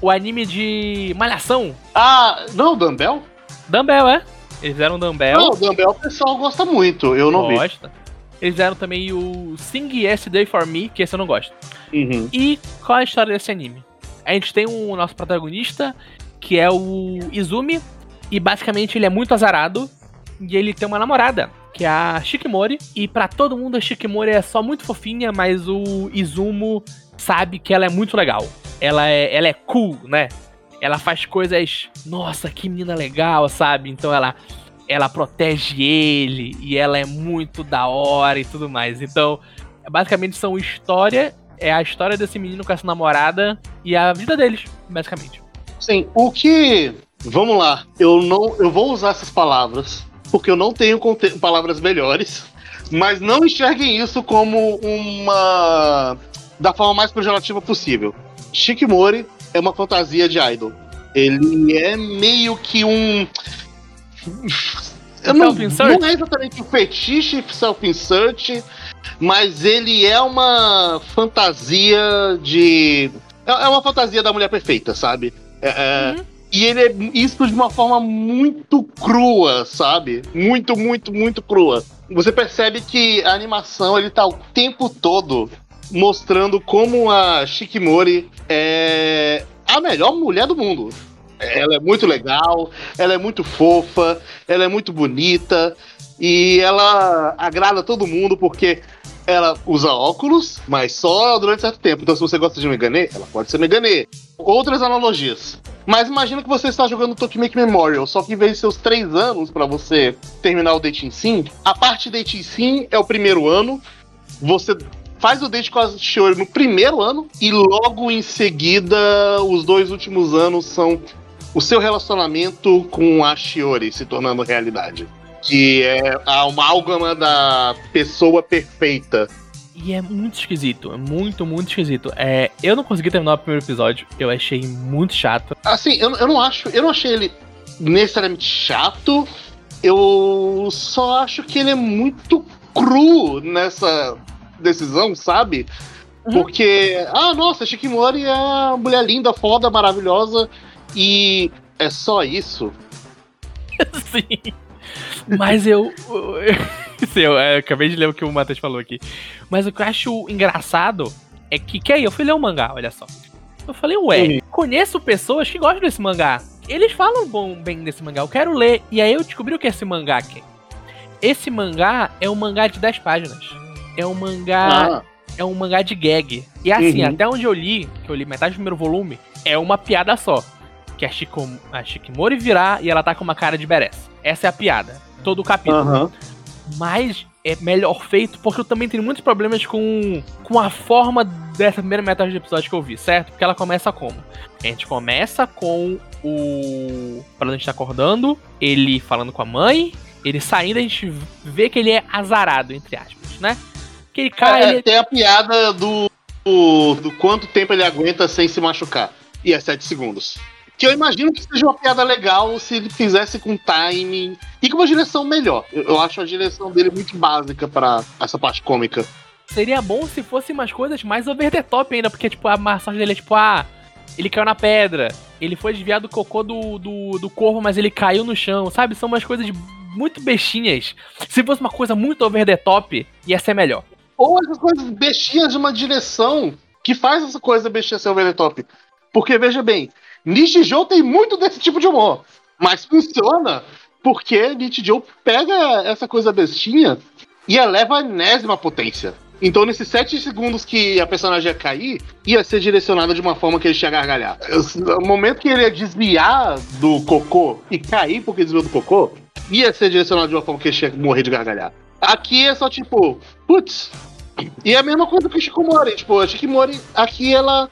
Speaker 1: O anime de Malhação.
Speaker 2: Ah, não, o Dumbbell?
Speaker 1: Dumbbell, é? Eles fizeram Dumbbell.
Speaker 2: Não, o Dumbbell o pessoal gosta muito, eu não vi.
Speaker 1: gosta. Eles fizeram também o Sing Yesterday for Me, que esse eu não gosto.
Speaker 2: Uhum.
Speaker 1: E qual é a história desse anime? A gente tem o nosso protagonista, que é o Izumi, e basicamente ele é muito azarado, e ele tem uma namorada, que é a Shikimori, e pra todo mundo a Shikimori é só muito fofinha, mas o Izumo sabe que ela é muito legal. Ela é, ela é cool, né? Ela faz coisas, nossa, que menina legal, sabe? Então ela ela protege ele e ela é muito da hora e tudo mais. Então, basicamente são história, é a história desse menino com essa namorada e a vida deles, basicamente.
Speaker 2: Sim, o que. Vamos lá, eu não. Eu vou usar essas palavras, porque eu não tenho palavras melhores. Mas não enxerguem isso como uma. da forma mais pejorativa possível. Shikimori é uma fantasia de idol. Ele é meio que um. Eu não, não é exatamente um fetiche self-insert, mas ele é uma fantasia de. É, é uma fantasia da mulher perfeita, sabe? É, é uhum. E ele é isso de uma forma muito crua, sabe? Muito, muito, muito crua. Você percebe que a animação ele tá o tempo todo mostrando como a Shikimori é a melhor mulher do mundo. Ela é muito legal, ela é muito fofa, ela é muito bonita e ela agrada todo mundo porque ela usa óculos, mas só durante certo tempo. Então, se você gosta de Megane, ela pode ser Megane. Outras analogias. Mas imagina que você está jogando Tokimeki Memorial, só que em vez de seus três anos para você terminar o Dating Sim, a parte Dating Sim é o primeiro ano. Você faz o date com a Shiori no primeiro ano e logo em seguida os dois últimos anos são o seu relacionamento com a Shiori se tornando realidade. Que é a amálgama da pessoa perfeita.
Speaker 1: E é muito esquisito, é muito, muito esquisito. É, eu não consegui terminar o primeiro episódio, eu achei muito chato.
Speaker 2: Assim, eu, eu não acho, eu não achei ele necessariamente chato, eu só acho que ele é muito cru nessa decisão, sabe? Uhum. Porque, ah, nossa, Shikimori é uma mulher linda, foda, maravilhosa, e é só isso?
Speaker 1: Sim. Mas eu. Sim, eu, eu, acabei de ler o que o Matheus falou aqui. Mas o que eu acho engraçado é que, que aí, eu fui ler o um mangá, olha só. Eu falei, ué, uhum. conheço pessoas que gostam desse mangá. Eles falam bom, bem desse mangá, eu quero ler. E aí eu descobri o que é esse mangá aqui. Esse mangá é um mangá de 10 páginas. É um mangá. Ah. É um mangá de gag. E assim, uhum. até onde eu li, que eu li metade do primeiro volume, é uma piada só que a, Shiko, a Shikimori virar e ela tá com uma cara de Beres. Essa é a piada. Todo o capítulo. Uhum. Mas é melhor feito porque eu também tenho muitos problemas com, com a forma dessa primeira metade do episódio que eu vi, certo? Porque ela começa como? A gente começa com o. Pra gente tá acordando, ele falando com a mãe, ele saindo, a gente vê que ele é azarado, entre aspas, né? Que ele cai. É,
Speaker 2: ele... Tem a piada do, do, do quanto tempo ele aguenta sem se machucar. E é 7 segundos. Que eu imagino que seja uma piada legal se ele fizesse com timing e com uma direção melhor. Eu, eu acho a direção dele muito básica para essa parte cômica.
Speaker 1: Seria bom se fossem umas coisas mais over the top ainda, porque, tipo, a massagem dele é tipo, ah, ele caiu na pedra, ele foi desviado do cocô do, do, do corvo, mas ele caiu no chão, sabe? São umas coisas muito bestinhas. Se fosse uma coisa muito over the top, ia ser melhor.
Speaker 2: Ou essas coisas bestinhas de uma direção que faz essa coisa bestinha ser over the top. Porque, veja bem, Nishijou tem muito desse tipo de humor. Mas funciona porque Nishijou pega essa coisa bestinha e eleva a enésima potência. Então, nesses sete segundos que a personagem ia cair, ia ser direcionada de uma forma que ele ia gargalhar. No momento que ele ia desviar do cocô e cair porque desviou do cocô, ia ser direcionado de uma forma que ele ia morrer de gargalhar. Aqui é só tipo, putz. E é a mesma coisa que o Shikomori. Tipo, a Shikomori, aqui ela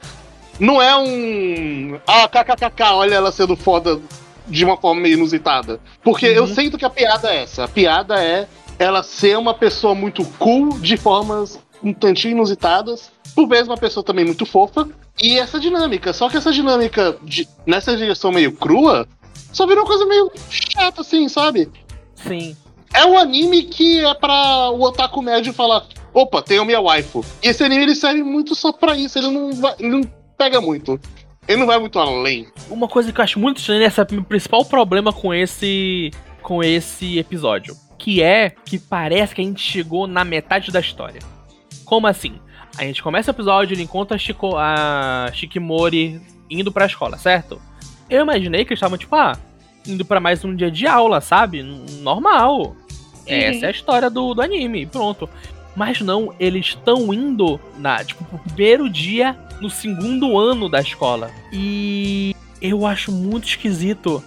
Speaker 2: não é um. Ah, kkkk, olha ela sendo foda de uma forma meio inusitada. Porque uhum. eu sinto que a piada é essa. A piada é ela ser uma pessoa muito cool de formas um tantinho inusitadas. Por vezes uma pessoa também muito fofa. E essa dinâmica. Só que essa dinâmica de, nessa direção meio crua só virou uma coisa meio chata, assim, sabe?
Speaker 1: Sim.
Speaker 2: É um anime que é pra o otaku médio falar: opa, tenho minha waifu. E esse anime ele serve muito só pra isso. Ele não vai. Ele não pega muito. Ele não vai muito além.
Speaker 1: Uma coisa que eu acho muito estranha, esse é o principal problema com esse com esse episódio, que é que parece que a gente chegou na metade da história. Como assim? A gente começa o episódio, ele encontra a, Shiko, a Shikimori indo pra escola, certo? Eu imaginei que eles estavam, tipo, ah, indo para mais um dia de aula, sabe? Normal. Uhum. Essa é a história do, do anime, pronto. Mas não, eles estão indo na, tipo, pro primeiro dia no segundo ano da escola. E eu acho muito esquisito.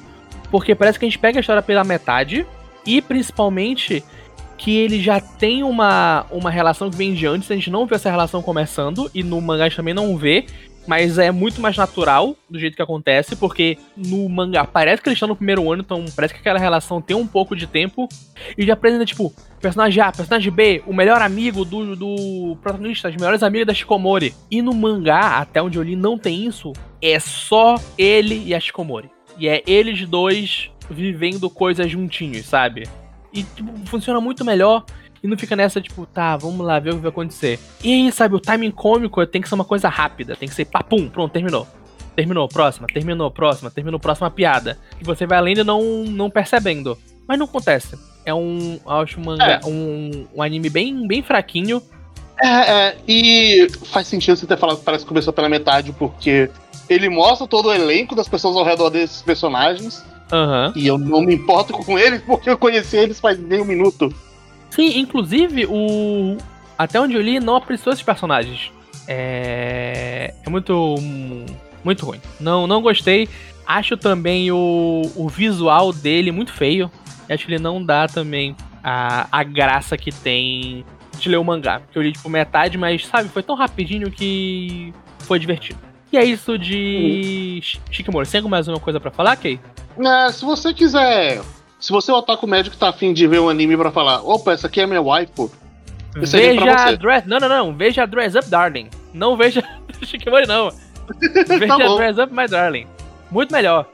Speaker 1: Porque parece que a gente pega a história pela metade. E principalmente que ele já tem uma, uma relação que vem de antes, a gente não vê essa relação começando, e no mangá a gente também não vê. Mas é muito mais natural do jeito que acontece, porque no mangá parece que eles estão no primeiro ano, então parece que aquela relação tem um pouco de tempo, e já apresenta, tipo, personagem A, personagem B, o melhor amigo do, do protagonista, as melhores amigas da Shikomori. E no mangá, até onde eu li, não tem isso, é só ele e a Shikomori. E é eles dois vivendo coisas juntinhos, sabe? E tipo, funciona muito melhor. E não fica nessa, tipo, tá, vamos lá ver o que vai acontecer. E aí, sabe, o timing cômico tem que ser uma coisa rápida, tem que ser papum, pronto, terminou. Terminou, próxima, terminou, próxima, terminou, próxima piada. E você vai além de não, não percebendo. Mas não acontece. É um, acho um, mangá, é. um, um anime bem, bem fraquinho.
Speaker 2: É, é, e faz sentido você ter falado que parece que começou pela metade, porque ele mostra todo o elenco das pessoas ao redor desses personagens.
Speaker 1: Uhum.
Speaker 2: E eu não me importo com eles porque eu conheci eles faz nem um minuto.
Speaker 1: Sim, inclusive, o. Até onde eu li, não apreciou esses personagens. É. É muito. Muito ruim. Não, não gostei. Acho também o, o visual dele muito feio. Acho que ele não dá também a, a graça que tem de ler o mangá. Porque eu li, tipo, metade, mas, sabe, foi tão rapidinho que foi divertido. E é isso de uhum. Shikimori. Você tem mais uma coisa para falar, Kei?
Speaker 2: É, se você quiser se você é o otaku médico que tá afim de ver um anime pra falar, opa, essa aqui é minha wife,
Speaker 1: Veja Dress. Não, não, não. Veja Dress Up Darling. Não veja Shikimori, não. Veja tá Dress Up My Darling. Muito melhor.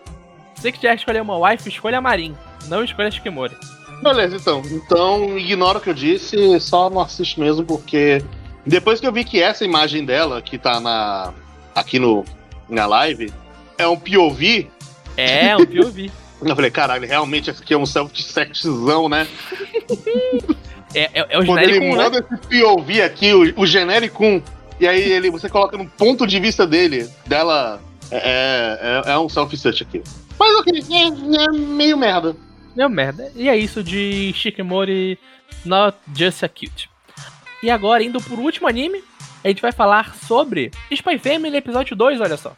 Speaker 1: Se você quiser escolher uma wife, escolha a Marin. Não escolha a Shikimori.
Speaker 2: Beleza, então. Então, ignora o que eu disse, só não assiste mesmo, porque depois que eu vi que essa imagem dela, que tá na aqui no, na live, é um POV.
Speaker 1: É, um POV.
Speaker 2: Eu falei, caralho, realmente esse aqui é um self-sexzão, né?
Speaker 1: é, é, é o Quando ele
Speaker 2: né? manda esse POV aqui, o, o genérico, e aí ele, você coloca no ponto de vista dele, dela, é, é, é um self-search aqui. Mas ok, é, é meio merda.
Speaker 1: Meio merda. E é isso de Shikimori Not Just a Cute. E agora, indo por último anime, a gente vai falar sobre Spy Family episódio 2, olha só.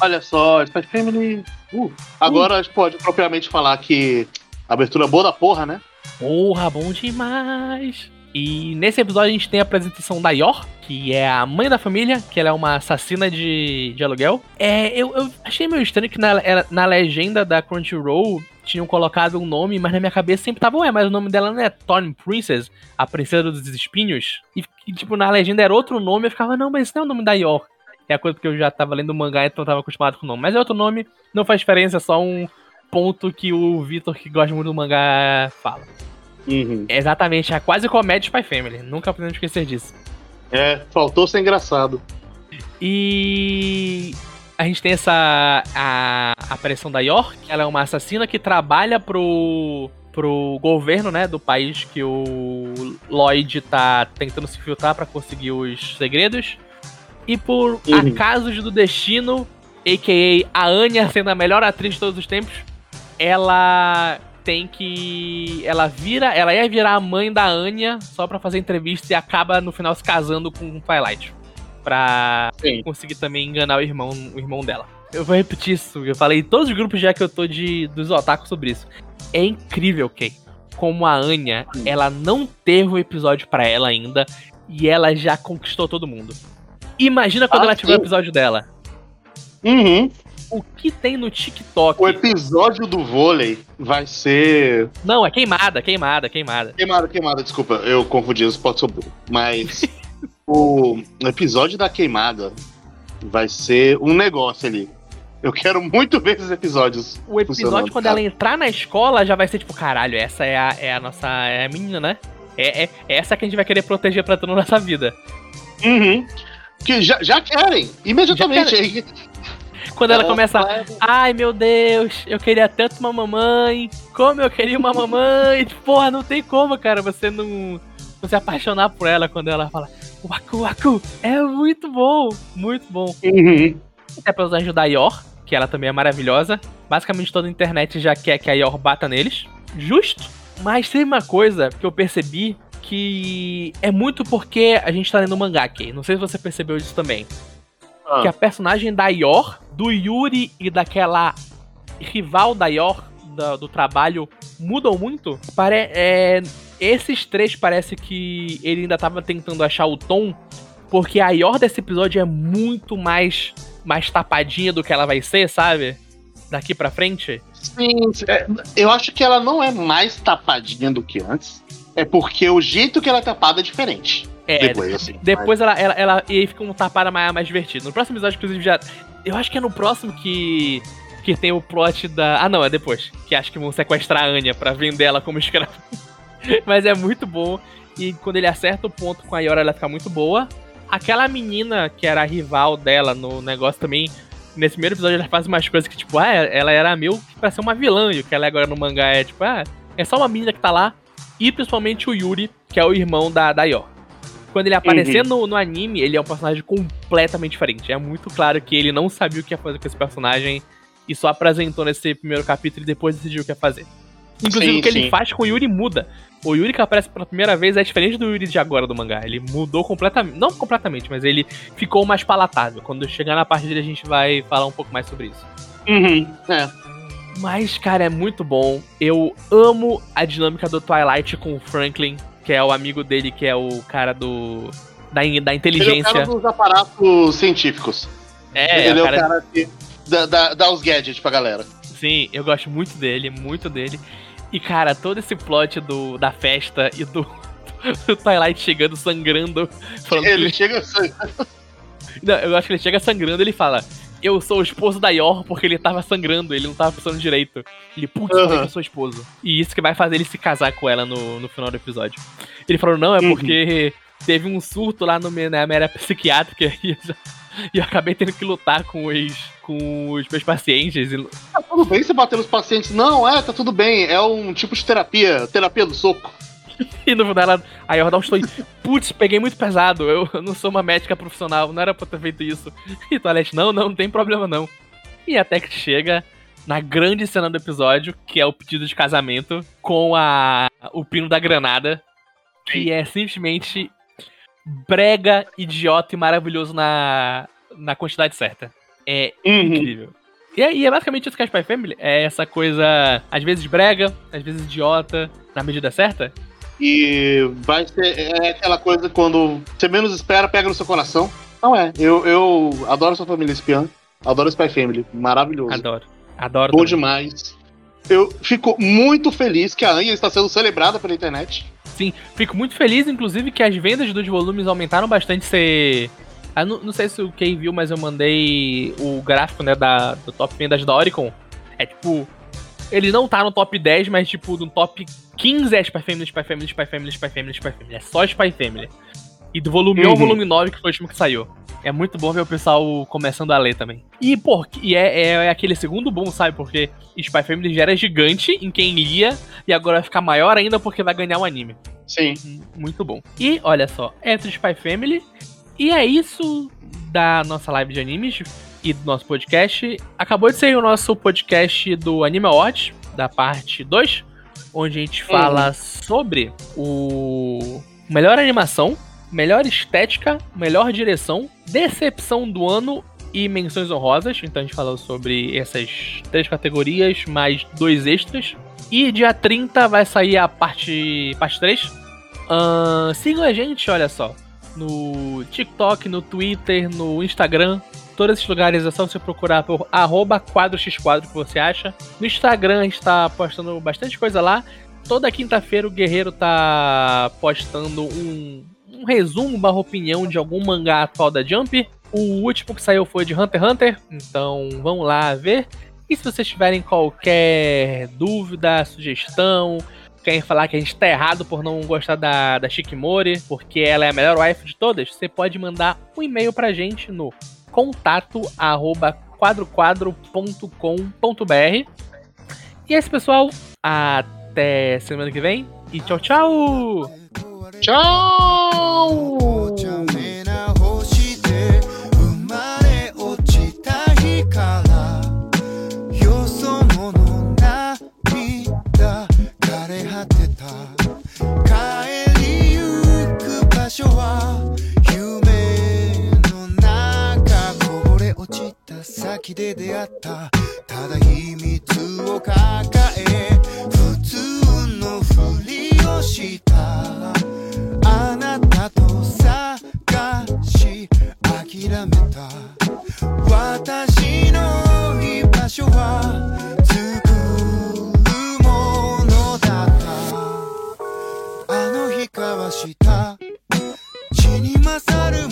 Speaker 2: Olha só, Spy Family. Uh, agora uh. a gente pode propriamente falar que abertura boa da porra, né?
Speaker 1: Porra, bom demais! E nesse episódio a gente tem a apresentação da Yor, que é a mãe da família, que ela é uma assassina de, de aluguel. É, eu, eu achei meio estranho que na, na legenda da Crunchyroll tinham colocado um nome, mas na minha cabeça sempre tava, ué, mas o nome dela não é Thorn Princess, a princesa dos espinhos? E, e, tipo, na legenda era outro nome, eu ficava, não, mas esse não é o nome da Yor. É a coisa porque eu já tava lendo o mangá, então eu tava acostumado com o nome. Mas é outro nome, não faz diferença, é só um ponto que o Vitor, que gosta muito do mangá, fala.
Speaker 2: Uhum.
Speaker 1: É exatamente, é quase comédia Spy Family. Nunca podemos esquecer disso.
Speaker 2: É, faltou ser engraçado.
Speaker 1: E a gente tem essa a aparição da York, ela é uma assassina que trabalha pro pro governo, né, do país que o Lloyd tá tentando se filtrar para conseguir os segredos. E por uhum. acasos do destino, a.k.a. a Anya sendo a melhor atriz de todos os tempos, ela tem que. Ela vira. Ela ia virar a mãe da Anya só pra fazer entrevista e acaba no final se casando com o Twilight. Pra Sim. conseguir também enganar o irmão, o irmão dela. Eu vou repetir isso, eu falei em todos os grupos já que eu tô de, dos otakus sobre isso. É incrível, Kay. Como a Anya, ela não teve um episódio para ela ainda e ela já conquistou todo mundo. Imagina quando ah, ela tiver o episódio dela.
Speaker 2: Uhum.
Speaker 1: O que tem no TikTok?
Speaker 2: O episódio do vôlei vai ser.
Speaker 1: Não, é queimada, queimada, queimada.
Speaker 2: Queimada, queimada, desculpa, eu confundi os potes sobre. Mas o episódio da queimada vai ser um negócio ali. Eu quero muito ver esses episódios.
Speaker 1: O episódio, quando ela entrar na escola, já vai ser tipo, caralho, essa é a, é a nossa é a menina, né? É, é, é essa que a gente vai querer proteger pra toda a nossa vida.
Speaker 2: Uhum. Que já, já querem, imediatamente. Já querem.
Speaker 1: Quando ela começa, ai meu Deus, eu queria tanto uma mamãe, como eu queria uma mamãe. Porra, não tem como, cara, você não, não se apaixonar por ela quando ela fala, Waku Waku, é muito bom, muito bom.
Speaker 2: Uhum.
Speaker 1: É pra ajudar a Yor, que ela também é maravilhosa. Basicamente toda a internet já quer que a Yor bata neles. Justo. Mas tem uma coisa que eu percebi que é muito porque a gente tá lendo mangá aqui. Não sei se você percebeu isso também. Ah. Que a personagem da Yor, do Yuri e daquela rival da Yor do, do trabalho mudam muito. Pare é, esses três parece que ele ainda tava tentando achar o tom. Porque a Yor desse episódio é muito mais, mais tapadinha do que ela vai ser, sabe? Daqui pra frente.
Speaker 2: Sim, é, eu acho que ela não é mais tapadinha do que antes. É porque o jeito que ela é tapada é diferente.
Speaker 1: É, depois, assim, depois ela, ela, ela, e aí fica um tapada mais, mais divertido. No próximo episódio, inclusive, já. Eu acho que é no próximo que. Que tem o plot da. Ah, não, é depois. Que acho que vão sequestrar a Anya pra vender ela como escrava. Mas é muito bom. E quando ele acerta o ponto com a Yora, ela fica muito boa. Aquela menina que era a rival dela no negócio também. Nesse primeiro episódio ela faz umas coisas que, tipo, ah, ela era meio pra ser uma vilã. E o que ela é agora no mangá é, tipo, ah, é só uma menina que tá lá. E principalmente o Yuri, que é o irmão da, da Yor. Quando ele aparecer uhum. no, no anime, ele é um personagem completamente diferente. É muito claro que ele não sabia o que ia fazer com esse personagem e só apresentou nesse primeiro capítulo e depois decidiu o que ia fazer. Inclusive, sim, o que sim. ele faz com o Yuri muda. O Yuri que aparece pela primeira vez é diferente do Yuri de agora do mangá. Ele mudou completamente. Não completamente, mas ele ficou mais palatável. Quando chegar na parte dele, a gente vai falar um pouco mais sobre isso.
Speaker 2: Uhum, é.
Speaker 1: Mas, cara, é muito bom. Eu amo a dinâmica do Twilight com o Franklin que é o amigo dele, que é o cara do. Da, da inteligência. Ele é o
Speaker 2: cara dos aparatos científicos.
Speaker 1: É,
Speaker 2: ele é o cara, é o cara que dá, dá, dá os gadgets pra galera.
Speaker 1: Sim, eu gosto muito dele, muito dele. E, cara, todo esse plot do, da festa e do, do Twilight chegando sangrando.
Speaker 2: ele que... chega sangrando.
Speaker 1: Não, eu acho que ele chega sangrando e ele fala: eu sou o esposo da Yor porque ele tava sangrando, ele não tava pensando direito. Ele, putz, uhum. eu sou esposo. E isso que vai fazer ele se casar com ela no, no final do episódio. Ele falou, não, é uhum. porque teve um surto lá no, na minha área psiquiátrica e eu, e eu acabei tendo que lutar com os, com os meus pacientes. E...
Speaker 2: Tá tudo bem você bater nos pacientes. Não, é, tá tudo bem. É um tipo de terapia, terapia do soco.
Speaker 1: e no final ela, aí eu um estou putz, peguei muito pesado, eu, não sou uma médica profissional, não era pra ter feito isso. E Toalete, não, não, não tem problema não. E até que chega na grande cena do episódio, que é o pedido de casamento, com a o pino da granada, que é simplesmente brega, idiota e maravilhoso na, na quantidade certa. É uhum. incrível. E é, e é basicamente isso que é Spy Family. É essa coisa, às vezes brega, às vezes idiota, na medida certa.
Speaker 2: E vai ser é aquela coisa quando você menos espera, pega no seu coração. Não é. Eu, eu adoro sua família espiã. Adoro Spy Family. Maravilhoso.
Speaker 1: Adoro. Adoro.
Speaker 2: Bom também. demais. Eu fico muito feliz que a Anya está sendo celebrada pela internet.
Speaker 1: Sim, fico muito feliz, inclusive, que as vendas dos volumes aumentaram bastante. Ser... Ah, não, não, sei se o Kay viu, mas eu mandei o gráfico né, da, do top vendas da Oricon. É tipo. Ele não tá no top 10, mas tipo, no top 15 é Spy Family, Spy Family, Spy Family, Spy Family, Spy Family. É só Spy Family. E do volume uhum. 1 ao volume 9, que foi o último que saiu. É muito bom ver o pessoal começando a ler também. E, pô, e é, é, é, aquele segundo bom, sabe? Porque Spy Family já era gigante em quem lia, e agora vai ficar maior ainda porque vai ganhar um anime.
Speaker 2: Sim.
Speaker 1: Muito bom. E, olha só, entre Spy Family. E é isso da nossa live de animes e do nosso podcast. Acabou de sair o nosso podcast do Anime Watch, da parte 2 onde a gente fala uhum. sobre o melhor animação, melhor estética, melhor direção, decepção do ano e menções honrosas. Então a gente falou sobre essas três categorias, mais dois extras. E dia 30 vai sair a parte, parte 3. Uh, sigam a gente, olha só. No TikTok, no Twitter, no Instagram, todos esses lugares é só você procurar por arroba que você acha. No Instagram a gente tá postando bastante coisa lá. Toda quinta-feira o Guerreiro tá postando um, um resumo barra opinião de algum mangá atual da Jump. O último que saiu foi de Hunter x Hunter, então vamos lá ver. E se vocês tiverem qualquer dúvida, sugestão, querem falar que a gente tá errado por não gostar da, da Shikimori, porque ela é a melhor wife de todas, você pode mandar um e-mail pra gente no contato arroba quadroquadro.com.br. E é isso, pessoal. Até semana que vem. E tchau, tchau!
Speaker 2: Tchau! 先で出会った。ただ秘密を抱え普通のふりをした。あなたと探し
Speaker 3: 諦めた。私の居場所は作るものだった。あの日交わした。血に勝る